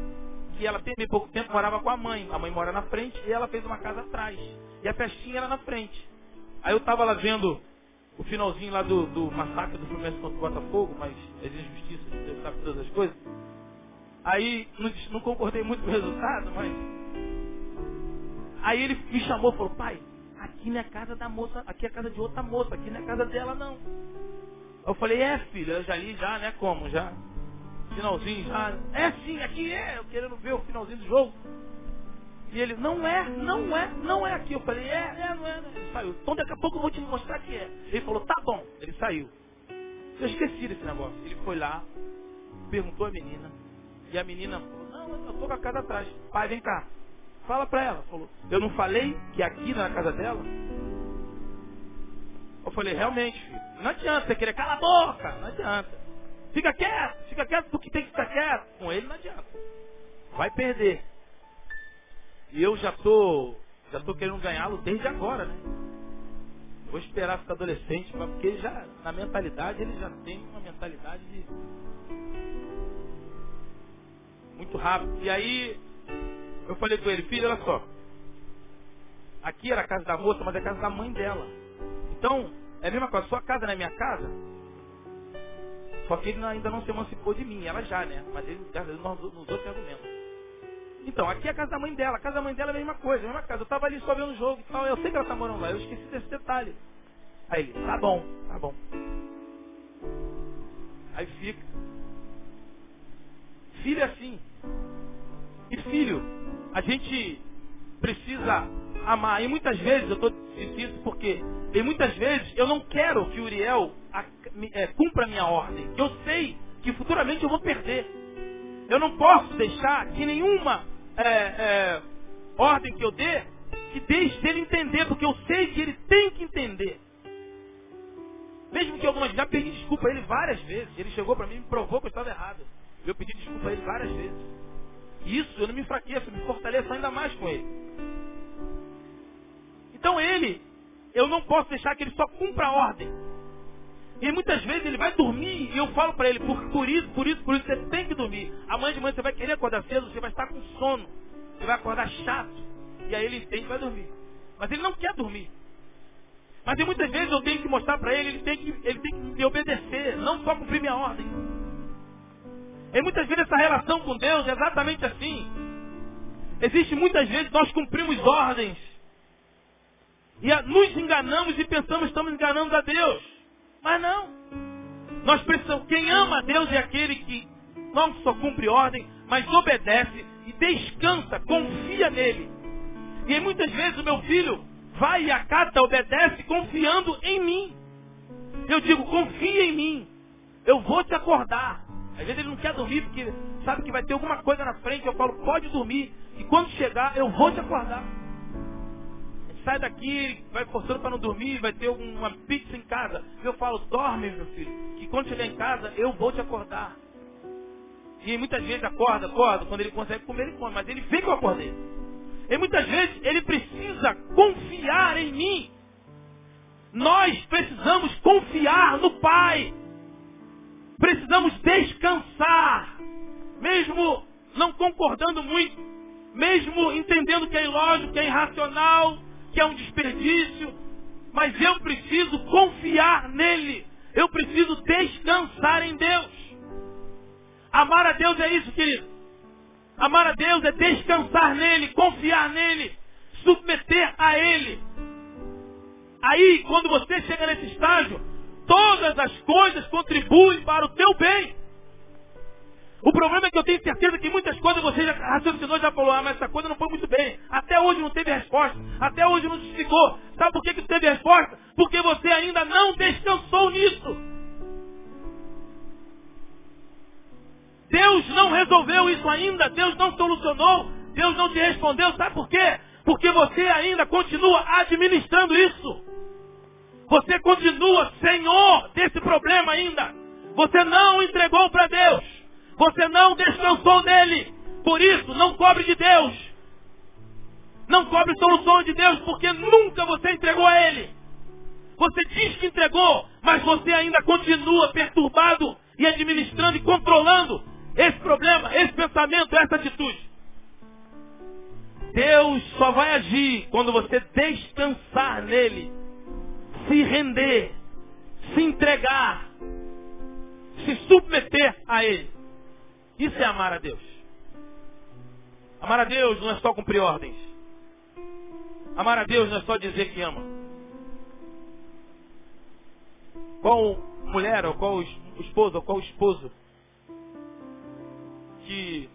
que ela tem pouco tempo morava com a mãe. A mãe mora na frente e ela fez uma casa atrás. E a festinha era na frente. Aí eu estava lá vendo o finalzinho lá do, do massacre do Fluminense contra o Botafogo, mas existe justiça, Deus sabe todas as coisas. Aí não, não concordei muito com o resultado, mas. Aí ele me chamou e falou, pai, aqui não é casa da moça, aqui é casa de outra moça, aqui não é casa dela não. Eu falei, é filho, eu já li já, né? Como? Já. Finalzinho já. É sim, aqui é, eu querendo ver o finalzinho do jogo. E ele, não é, não é, não é aqui. Eu falei, é, é, não é. Não. Ele saiu. Então daqui a pouco eu vou te mostrar que é. Ele falou, tá bom. Ele saiu. Eu esqueci desse negócio. Ele foi lá, perguntou a menina. E a menina falou, não, eu tô com a casa atrás. Pai, vem cá. Fala pra ela. Falou, eu não falei que aqui não é a casa dela? Eu falei, realmente, filho, não adianta você querer calar a boca, não adianta. Fica quieto, fica quieto porque tem que ficar quieto. Com ele não adianta. Vai perder. E eu já tô, já tô querendo ganhá-lo desde agora, né? Vou esperar ficar adolescente, porque ele já, na mentalidade, ele já tem uma mentalidade de muito rápido. E aí eu falei com ele, filho, olha só. Aqui era a casa da moça, mas é a casa da mãe dela. Então, é a mesma coisa, sua casa não é minha casa. Só que ele ainda não se emancipou de mim, ela já, né? Mas ele, graças nos outros argumentos. Então, aqui é a casa da mãe dela. A casa da mãe dela é a mesma coisa, a mesma casa. Eu estava ali só vendo o jogo e tal. Eu sei que ela está morando lá. Eu esqueci desse detalhe. Aí ele, tá bom, tá bom. Aí fica. Filho é assim. E filho, a gente precisa amar. E muitas vezes, eu estou dizendo isso porque, e muitas vezes eu não quero que Uriel é, cumpra a minha ordem. Eu sei que futuramente eu vou perder. Eu não posso deixar que nenhuma é, é, ordem que eu dê, que deixe dele entender, porque eu sei que ele tem que entender. Mesmo que algumas já pedi desculpa a ele várias vezes. Ele chegou para mim e me provou que eu estava errado. Eu pedi desculpa a ele várias vezes. Isso eu não me enfraqueço, eu me fortaleço ainda mais com ele. Então ele, eu não posso deixar que ele só cumpra a ordem. E muitas vezes ele vai dormir e eu falo para ele, por, por isso, por isso, por isso, você tem que dormir. Amanhã de manhã você vai querer acordar cedo, você vai estar com sono. Você vai acordar chato. E aí ele entende e vai dormir. Mas ele não quer dormir. Mas muitas vezes eu tenho que mostrar para ele, ele tem que, ele tem que me obedecer, não só cumprir minha ordem. E muitas vezes essa relação com Deus é exatamente assim. Existe muitas vezes nós cumprimos ordens. E nos enganamos e pensamos que estamos enganando a Deus. Mas não. Nós precisamos, quem ama a Deus é aquele que não só cumpre ordem, mas obedece e descansa, confia nele. E muitas vezes o meu filho vai e acata, obedece, confiando em mim. Eu digo, confia em mim. Eu vou te acordar. Às vezes ele não quer dormir porque sabe que vai ter alguma coisa na frente. Eu falo, pode dormir. E quando chegar, eu vou te acordar sai daqui, vai forçando para não dormir, vai ter uma pizza em casa. Eu falo, dorme, meu filho, que quando chegar em casa, eu vou te acordar. E muitas vezes acorda, acorda, quando ele consegue comer, ele come, mas ele vê que eu acordei. E muitas vezes ele precisa confiar em mim. Nós precisamos confiar no Pai. Precisamos descansar. Mesmo não concordando muito, mesmo entendendo que é ilógico, que é irracional, que é um desperdício, mas eu preciso confiar nele. Eu preciso descansar em Deus. Amar a Deus é isso, querido. Amar a Deus é descansar nele, confiar nele, submeter a ele. Aí, quando você chega nesse estágio, todas as coisas contribuem para o teu bem. O problema é que eu tenho certeza que muitas coisas você já raciocinou, já falou, ah, mas essa coisa não foi muito bem. Até hoje não teve resposta. Até hoje não desligou. Sabe por que, que teve resposta? Porque você ainda não descansou nisso. Deus não resolveu isso ainda. Deus não solucionou. Deus não te respondeu. Sabe por quê? Porque você ainda continua administrando isso. Você continua senhor desse problema ainda. Você não entregou para Deus. Você não descansou nele. Por isso, não cobre de Deus. Não cobre soluções de Deus, porque nunca você entregou a Ele. Você diz que entregou, mas você ainda continua perturbado e administrando e controlando esse problema, esse pensamento, essa atitude. Deus só vai agir quando você descansar nele, se render, se entregar, se submeter a Ele. Isso é amar a Deus. Amar a Deus não é só cumprir ordens. Amar a Deus não é só dizer que ama. Qual mulher, ou qual esposa, ou qual esposo que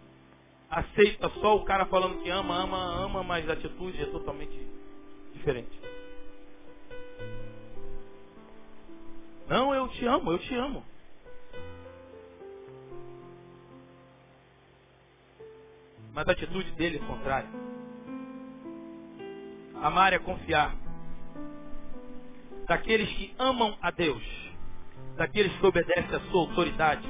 aceita só o cara falando que ama, ama, ama, mas a atitude é totalmente diferente. Não, eu te amo, eu te amo. mas a atitude dele é contrária. Amar é confiar. daqueles que amam a Deus, daqueles que obedecem à sua autoridade,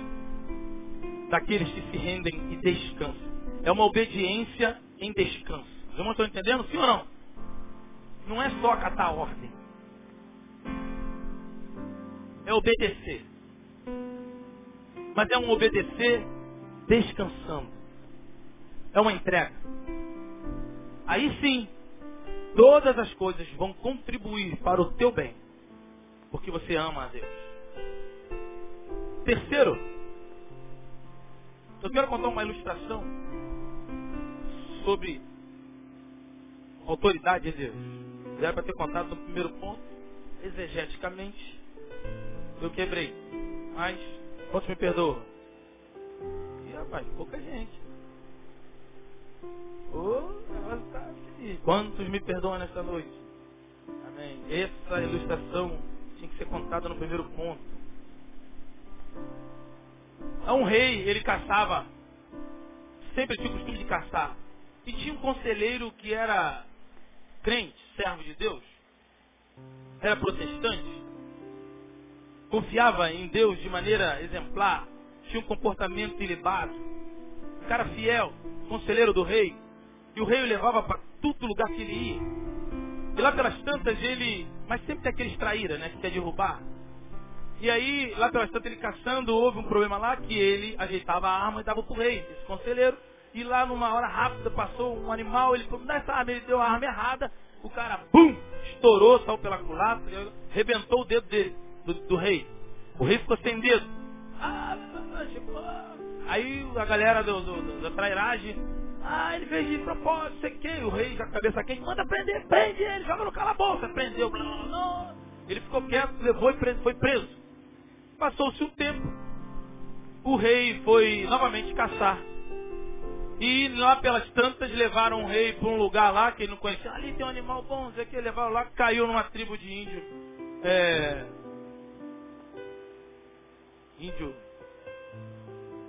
daqueles que se rendem e descansam. É uma obediência em descanso. Os irmãos estão entendendo, sim ou não? Não é só acatar a ordem. É obedecer. Mas é um obedecer descansando. É uma entrega. Aí sim, todas as coisas vão contribuir para o teu bem. Porque você ama a Deus. Terceiro, eu quero contar uma ilustração sobre autoridade de Deus. Já era para ter contado no primeiro ponto, exegeticamente, eu quebrei. Mas, quantos me perdoam? E rapaz, pouca gente. Oh, tá Quantos me perdoam nesta noite? Amém. Essa ilustração tinha que ser contada no primeiro ponto. Um rei, ele caçava, sempre tinha o costume de caçar. E tinha um conselheiro que era crente, servo de Deus, era protestante, confiava em Deus de maneira exemplar, tinha um comportamento ilibado, um cara fiel, conselheiro do rei, e o rei o levava para todo lugar que ele ia. E lá pelas tantas ele, mas sempre tem aquele traíra, né, que quer derrubar. E aí, lá pelas tantas ele caçando, houve um problema lá que ele ajeitava a arma e dava pro rei, esse conselheiro. E lá numa hora rápida passou um animal, ele falou, dá essa arma, ele deu a arma errada, o cara, bum, estourou, saiu pela culatra, rebentou o dedo dele, do, do, rei. O rei ficou sem dedo. Ah, aí a galera do, do, da trairagem, ah, ele fez de propósito, sei que, o rei já cabeça quente, manda prender, prende ele, joga no calabouço, prendeu. Ele ficou quieto, levou e preso, foi preso. Passou-se um tempo, o rei foi novamente caçar. E lá pelas tantas levaram o rei para um lugar lá que ele não conhecia. Ali tem um animal bom, Zé que levaram lá, caiu numa tribo de índio. É... Índio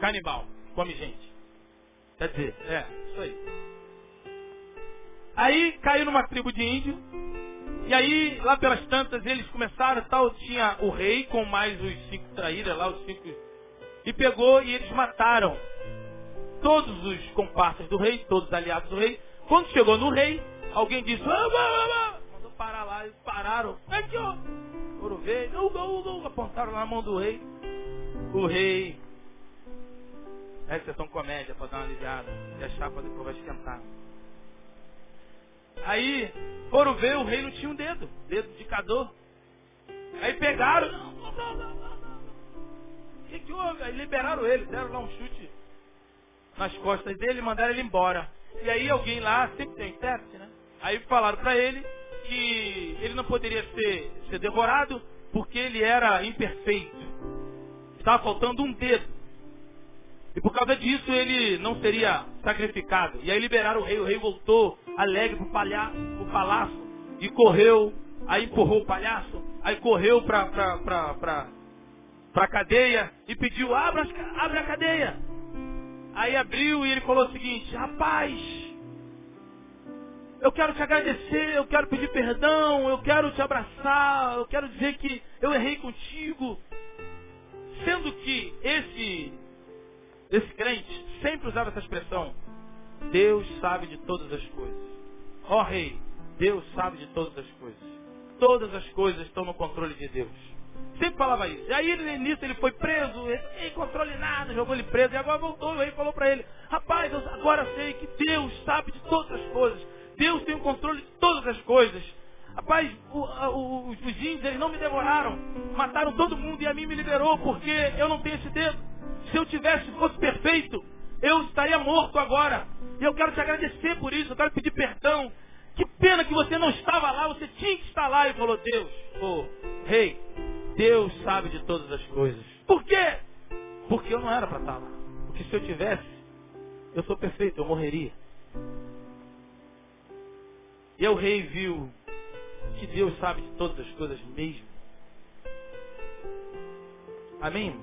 canibal, come gente. Quer dizer, é, isso aí. Aí caiu numa tribo de índio. E aí, lá pelas tantas, eles começaram, tal, tinha o rei com mais os cinco traíras lá, os cinco. E pegou e eles mataram todos os comparsas do rei, todos os aliados do rei. Quando chegou no rei, alguém disse, ah, ah, ah, mandou parar lá, eles pararam. Aqui, ó. Foram ver, uga, uga, uga, apontaram na mão do rei. O rei. Essa é são comédia para dar uma aliviada. E a chapa depois vai esquentar. Aí foram ver, o rei não tinha um dedo, dedo de cador. Aí pegaram, não, não, não, não, que, que houve? Aí liberaram ele, deram lá um chute nas costas dele e mandaram ele embora. E aí alguém lá, sempre tem intérprete, né? Aí falaram para ele que ele não poderia ser, ser devorado porque ele era imperfeito. Estava faltando um dedo. E por causa disso ele não seria sacrificado. E aí liberaram o rei. O rei voltou alegre para o palácio e correu. Aí empurrou o palhaço. Aí correu para a cadeia e pediu, abra, abra a cadeia. Aí abriu e ele falou o seguinte, rapaz, eu quero te agradecer, eu quero pedir perdão, eu quero te abraçar, eu quero dizer que eu errei contigo. Sendo que esse, esse crente sempre usava essa expressão, Deus sabe de todas as coisas. Ó oh, rei, Deus sabe de todas as coisas. Todas as coisas estão no controle de Deus. Sempre falava isso. E aí início ele foi preso, sem controle nada, jogou ele preso. E agora voltou, e falou para ele, rapaz, eu agora sei que Deus sabe de todas as coisas. Deus tem o controle de todas as coisas. Rapaz, o, o, os índios eles não me devoraram. Mataram todo mundo e a mim me liberou porque eu não tenho esse dedo. Se eu tivesse, fosse perfeito, eu estaria morto agora. E eu quero te agradecer por isso, eu quero pedir perdão. Que pena que você não estava lá, você tinha que estar lá. E falou, Deus, oh, rei, Deus sabe de todas as coisas. Por quê? Porque eu não era para estar lá. Porque se eu tivesse, eu sou perfeito, eu morreria. E o rei viu que Deus sabe de todas as coisas mesmo. Amém?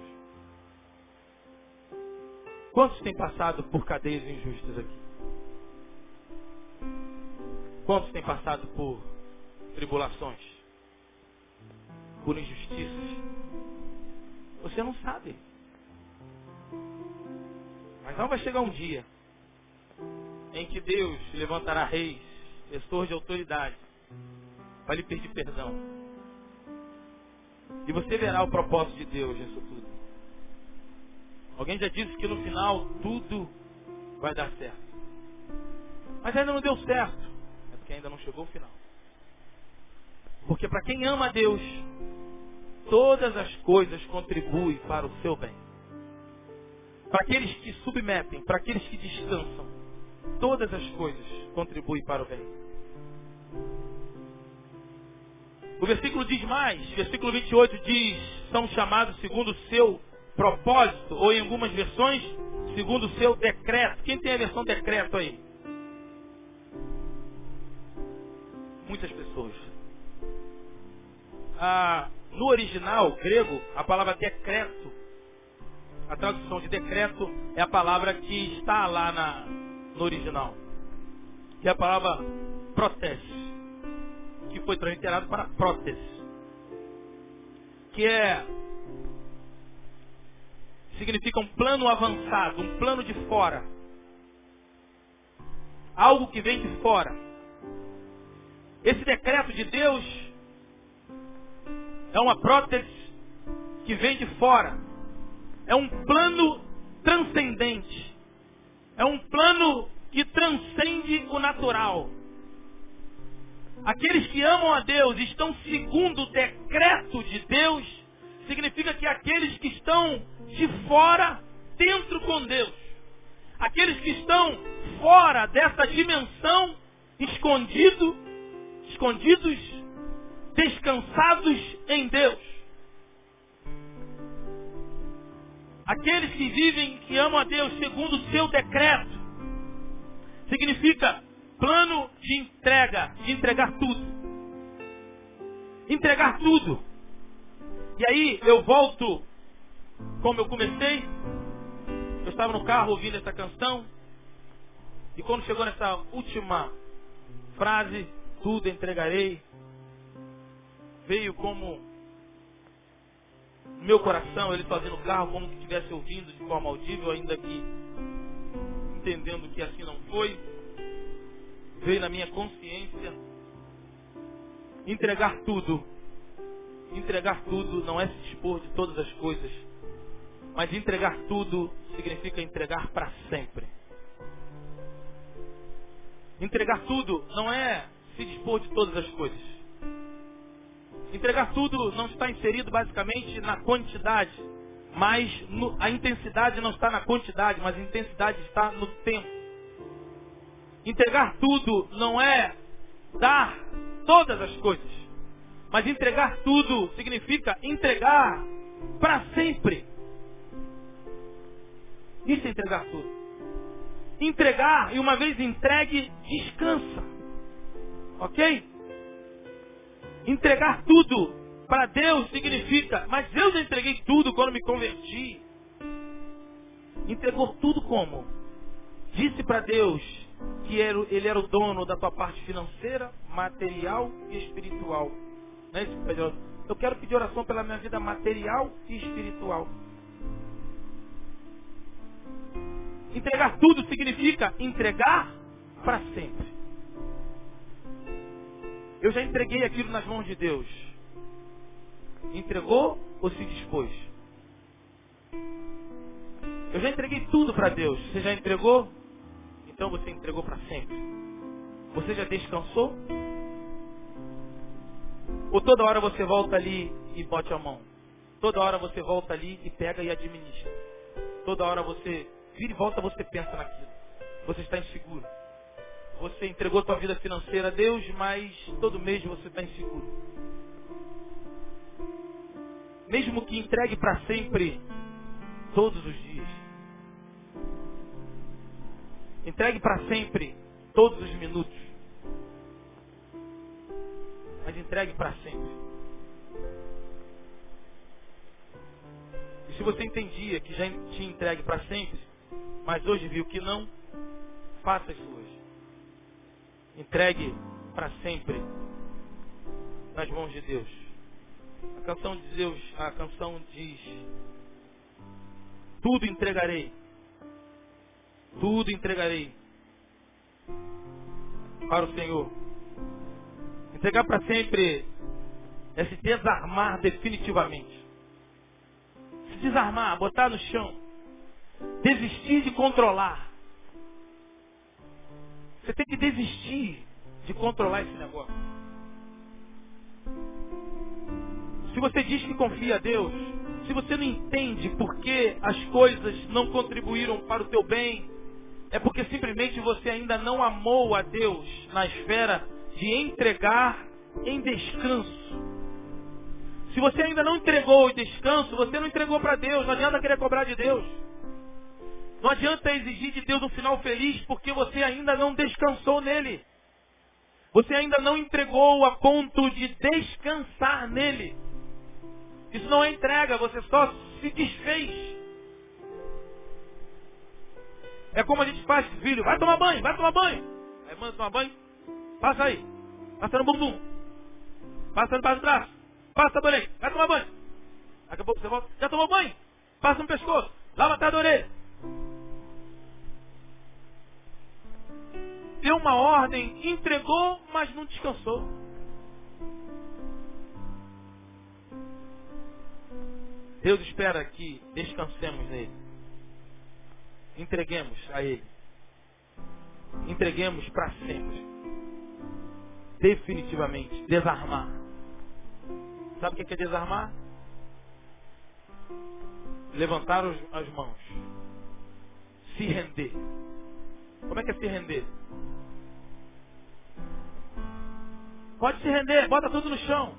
Quantos têm passado por cadeias injustas aqui? Quantos têm passado por tribulações? por injustiças? Você não sabe. Mas não vai chegar um dia em que Deus levantará reis, pessoas de autoridade, para lhe pedir perdão. E você verá o propósito de Deus nisso tudo. Alguém já disse que no final tudo vai dar certo. Mas ainda não deu certo. É porque ainda não chegou o final. Porque para quem ama a Deus, todas as coisas contribuem para o seu bem. Para aqueles que submetem, para aqueles que descansam, todas as coisas contribuem para o bem. O versículo diz mais, versículo 28 diz, são chamados segundo o seu propósito, ou em algumas versões, segundo o seu decreto. Quem tem a versão decreto aí? Muitas pessoas. Ah, no original grego, a palavra decreto, a tradução de decreto é a palavra que está lá na, no original. Que é a palavra protese, que foi transliterado para prótese. Que é significa um plano avançado, um plano de fora. Algo que vem de fora. Esse decreto de Deus é uma prótese que vem de fora. É um plano transcendente. É um plano que transcende o natural. Aqueles que amam a Deus estão segundo o decreto de Deus, significa que aqueles que estão de fora, dentro com Deus. Aqueles que estão fora dessa dimensão, escondido, escondidos, descansados em Deus. Aqueles que vivem, que amam a Deus segundo o seu decreto, significa plano de entrega, de entregar tudo. Entregar tudo. E aí eu volto como eu comecei, eu estava no carro ouvindo essa canção, e quando chegou nessa última frase, tudo entregarei, veio como meu coração, ele fazendo o carro, como se estivesse ouvindo de forma audível, ainda que entendendo que assim não foi, veio na minha consciência entregar tudo. Entregar tudo não é se dispor de todas as coisas mas entregar tudo significa entregar para sempre. Entregar tudo não é se dispor de todas as coisas. Entregar tudo não está inserido basicamente na quantidade, mas no, a intensidade não está na quantidade, mas a intensidade está no tempo. Entregar tudo não é dar todas as coisas, mas entregar tudo significa entregar para sempre. Isso é entregar tudo. Entregar, e uma vez entregue, descansa. Ok? Entregar tudo para Deus significa, mas eu já entreguei tudo quando me converti. Entregou tudo como? Disse para Deus que ele era o dono da tua parte financeira, material e espiritual. Não é isso Eu quero pedir oração pela minha vida material e espiritual. Entregar tudo significa entregar para sempre. Eu já entreguei aquilo nas mãos de Deus. Entregou ou se dispôs? Eu já entreguei tudo para Deus. Você já entregou? Então você entregou para sempre. Você já descansou? Ou toda hora você volta ali e bote a mão? Toda hora você volta ali e pega e administra. Toda hora você Vira e volta, você pensa naquilo. Você está inseguro. Você entregou sua vida financeira a Deus, mas todo mês você está inseguro. Mesmo que entregue para sempre, todos os dias. Entregue para sempre, todos os minutos. Mas entregue para sempre. E se você entendia que já tinha entregue para sempre, mas hoje viu que não, faça isso hoje. Entregue para sempre nas mãos de Deus. A canção de Deus, a canção diz: Tudo entregarei. Tudo entregarei para o Senhor. Entregar para sempre é se desarmar definitivamente. Se desarmar, botar no chão. Desistir de controlar. Você tem que desistir de controlar esse negócio. Se você diz que confia a Deus, se você não entende por que as coisas não contribuíram para o teu bem, é porque simplesmente você ainda não amou a Deus na esfera de entregar em descanso. Se você ainda não entregou o descanso, você não entregou para Deus. Não adianta querer cobrar de Deus. Não adianta exigir de Deus um final feliz porque você ainda não descansou nele. Você ainda não entregou a ponto de descansar nele. Isso não é entrega, você só se desfez. É como a gente faz, filho, vai tomar banho, vai tomar banho. Aí manda tomar banho, passa aí. Passa no bumbum. Passa no braço. Passa a orelha, vai tomar banho. Daqui a pouco você volta, já tomou banho? Passa no pescoço, lava atrás da orelha. Deu uma ordem, entregou, mas não descansou. Deus espera que descansemos nele. Entreguemos a Ele. Entreguemos para sempre. Definitivamente. Desarmar. Sabe o que é desarmar? Levantar as mãos. Se render. Como é que é se render? Pode se render, bota tudo no chão.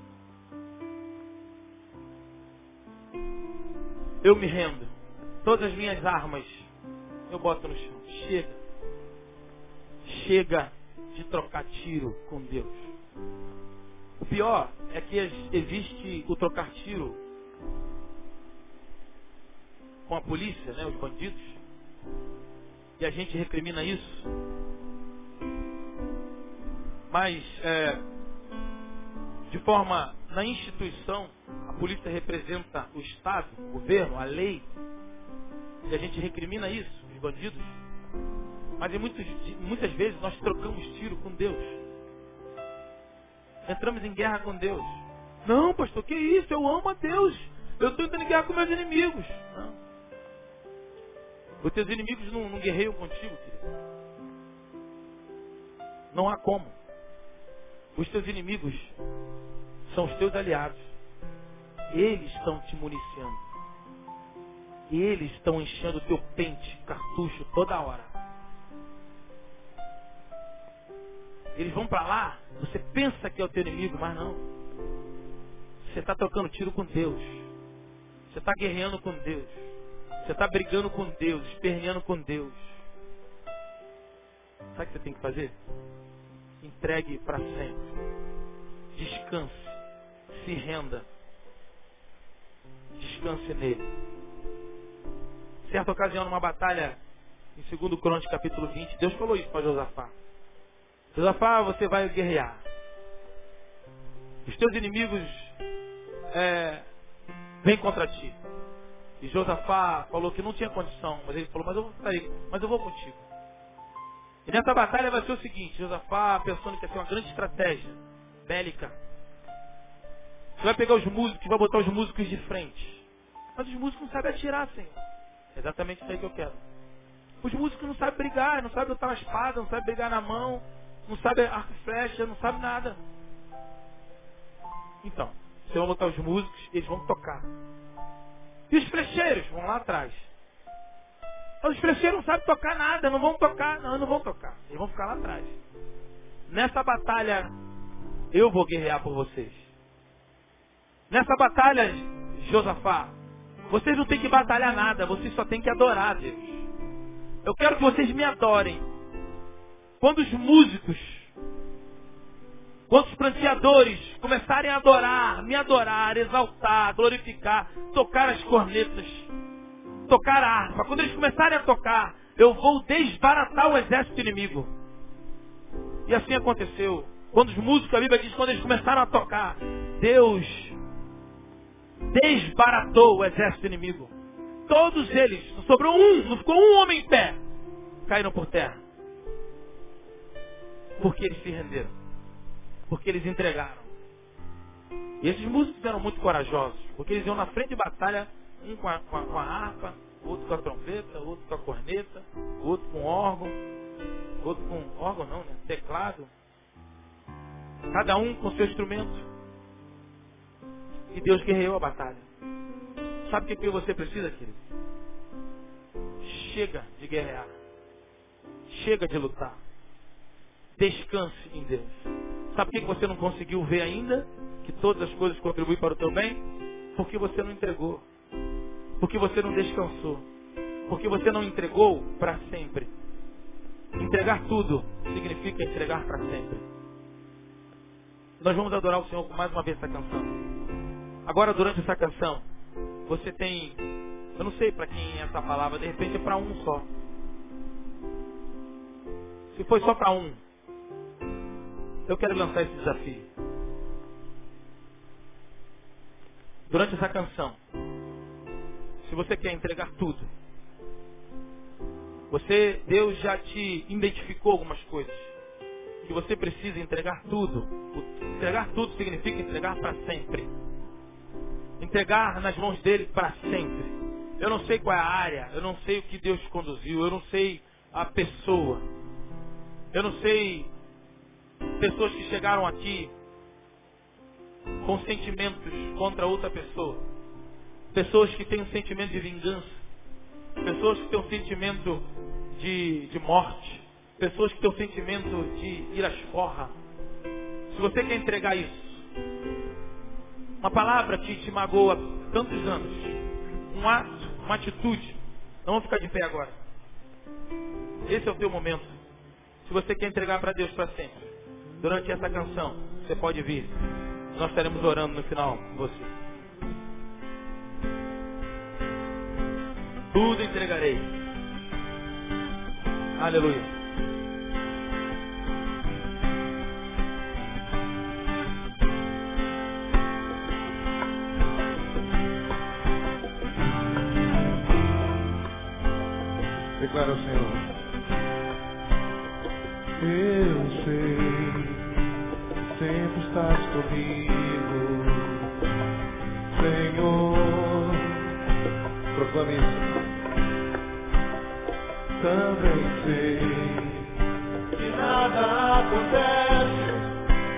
Eu me rendo. Todas as minhas armas eu boto no chão. Chega. Chega de trocar tiro com Deus. O pior é que existe o trocar tiro com a polícia, né, os bandidos. E a gente recrimina isso. Mas, é, de forma, na instituição, a polícia representa o Estado, o governo, a lei. E a gente recrimina isso bandidos. Mas muitos, muitas vezes nós trocamos tiro com Deus. Entramos em guerra com Deus. Não, pastor, que isso? Eu amo a Deus. Eu estou entrando em guerra com meus inimigos. Não. Os teus inimigos não, não guerreiam contigo, querido. Não há como. Os teus inimigos são os teus aliados. Eles estão te municiando. Eles estão enchendo o teu pente, cartucho, toda hora. Eles vão para lá, você pensa que é o teu inimigo, mas não. Você está trocando tiro com Deus. Você está guerreando com Deus. Você está brigando com Deus, esperneando com Deus. Sabe o que você tem que fazer? Entregue para sempre. Descanse. Se renda. Descanse nele. Certa ocasião, numa batalha, em 2 Crônicas, capítulo 20, Deus falou isso para Josafá. Josafá, você vai guerrear. Os teus inimigos é, vêm contra ti. E Josafá falou que não tinha condição, mas ele falou, mas eu mas eu vou contigo. E nessa batalha vai ser o seguinte, Josafá pensando que ia ser uma grande estratégia bélica. Você vai pegar os músicos, vai botar os músicos de frente. Mas os músicos não sabem atirar, Senhor. É exatamente isso aí que eu quero. Os músicos não sabem brigar, não sabem botar uma espada, não sabem brigar na mão, não sabem arco e flecha, não sabem nada. Então, você vai botar os músicos, eles vão tocar. E os flecheiros vão lá atrás. Os flecheiros não sabem tocar nada, não vão tocar, não, não vão tocar. Eles vão ficar lá atrás. Nessa batalha, eu vou guerrear por vocês. Nessa batalha, Josafá, vocês não têm que batalhar nada, vocês só têm que adorar Deus. Eu quero que vocês me adorem. Quando os músicos, quando os pranteadores começarem a adorar, me adorar, exaltar, glorificar, tocar as cornetas, tocar a harpa, quando eles começarem a tocar, eu vou desbaratar o exército inimigo. E assim aconteceu. Quando os músicos, a Bíblia diz, quando eles começaram a tocar, Deus desbaratou o exército inimigo. Todos eles, sobrou um, não ficou um homem em pé, caíram por terra. Porque eles se renderam. Porque eles entregaram. E esses músicos eram muito corajosos, porque eles iam na frente de batalha, um com a, com a, com a harpa, outro com a trompeta, outro com a corneta, outro com órgão, outro com órgão não, né? Teclado. Cada um com seu instrumento. E Deus guerreou a batalha. Sabe o que, você precisa, querido? Chega de guerrear. Chega de lutar. Descanse em Deus. Sabe por que você não conseguiu ver ainda que todas as coisas contribuem para o teu bem? Porque você não entregou. Porque você não descansou. Porque você não entregou para sempre. Entregar tudo significa entregar para sempre. Nós vamos adorar o Senhor com mais uma vez essa canção. Agora, durante essa canção, você tem. Eu não sei para quem é essa palavra, de repente é para um só. Se foi só para um, eu quero lançar esse desafio. Durante essa canção, se você quer entregar tudo, você, Deus já te identificou algumas coisas. Que você precisa entregar tudo. Entregar tudo significa entregar para sempre. Entregar nas mãos dele para sempre. Eu não sei qual é a área, eu não sei o que Deus conduziu, eu não sei a pessoa. Eu não sei pessoas que chegaram aqui com sentimentos contra outra pessoa. Pessoas que têm um sentimento de vingança. Pessoas que têm um sentimento de, de morte. Pessoas que têm um sentimento de ir às forra. Se você quer entregar isso, uma palavra que te magoa tantos anos, um ato, uma atitude, não vamos ficar de pé agora. Esse é o teu momento. Se você quer entregar para Deus para sempre, durante essa canção, você pode vir. Nós estaremos orando no final você. Tudo entregarei. Aleluia. Declara o Senhor. Eu sei, sempre estás comigo, Senhor. Proclame isso. Também sei que nada acontece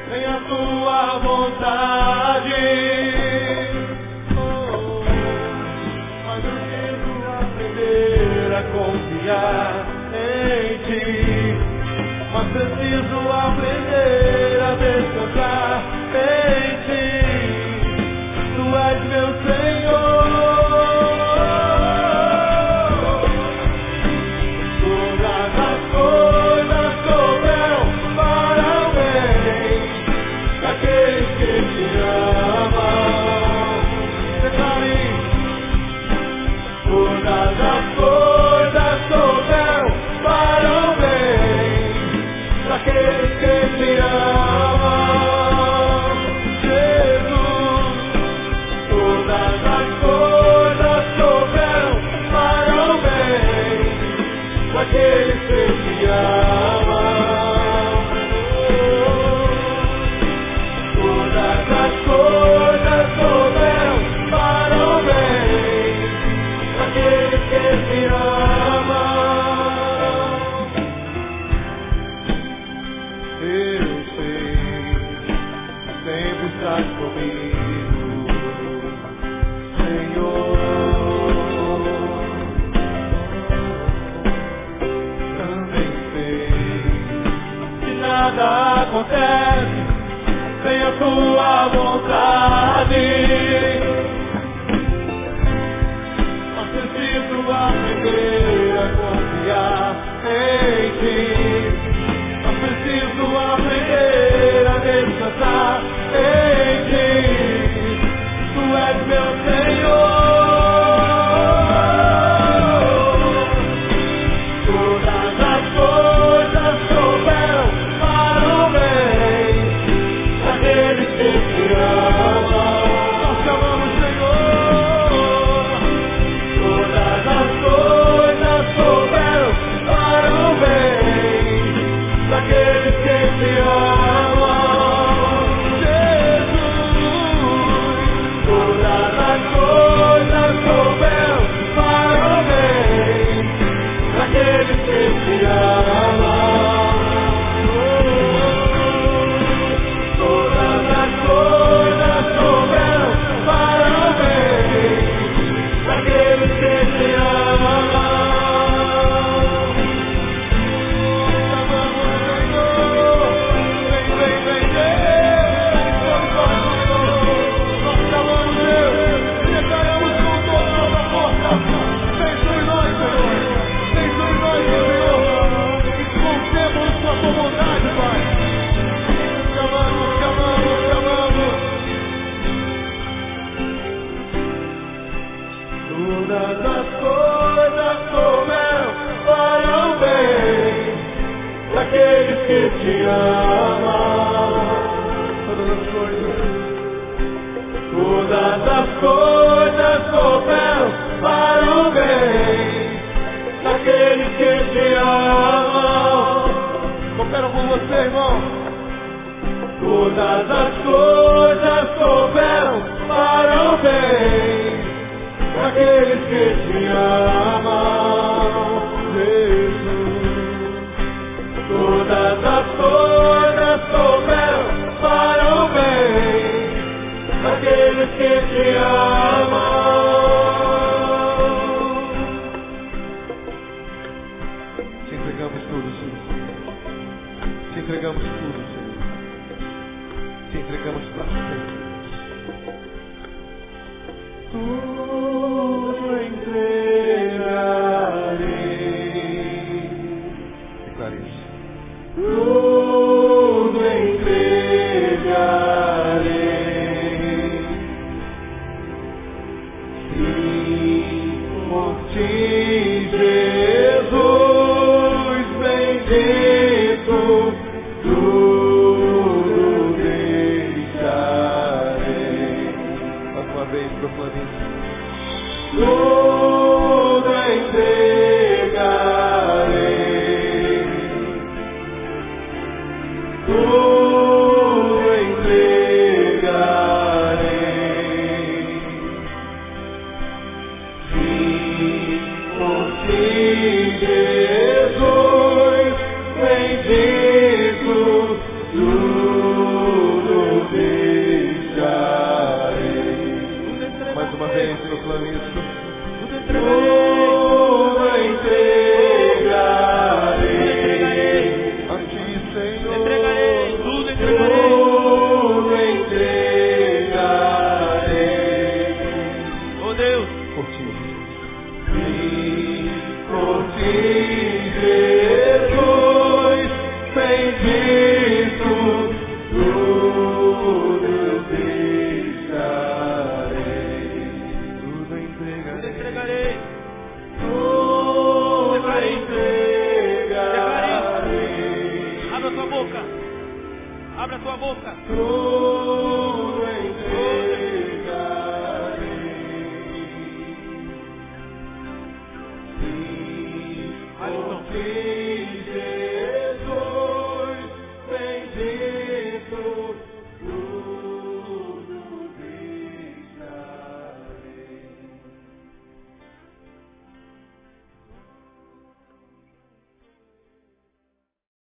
sem a tua vontade. Oh, mas eu preciso aprender a confiar em ti. Mas preciso aprender Declare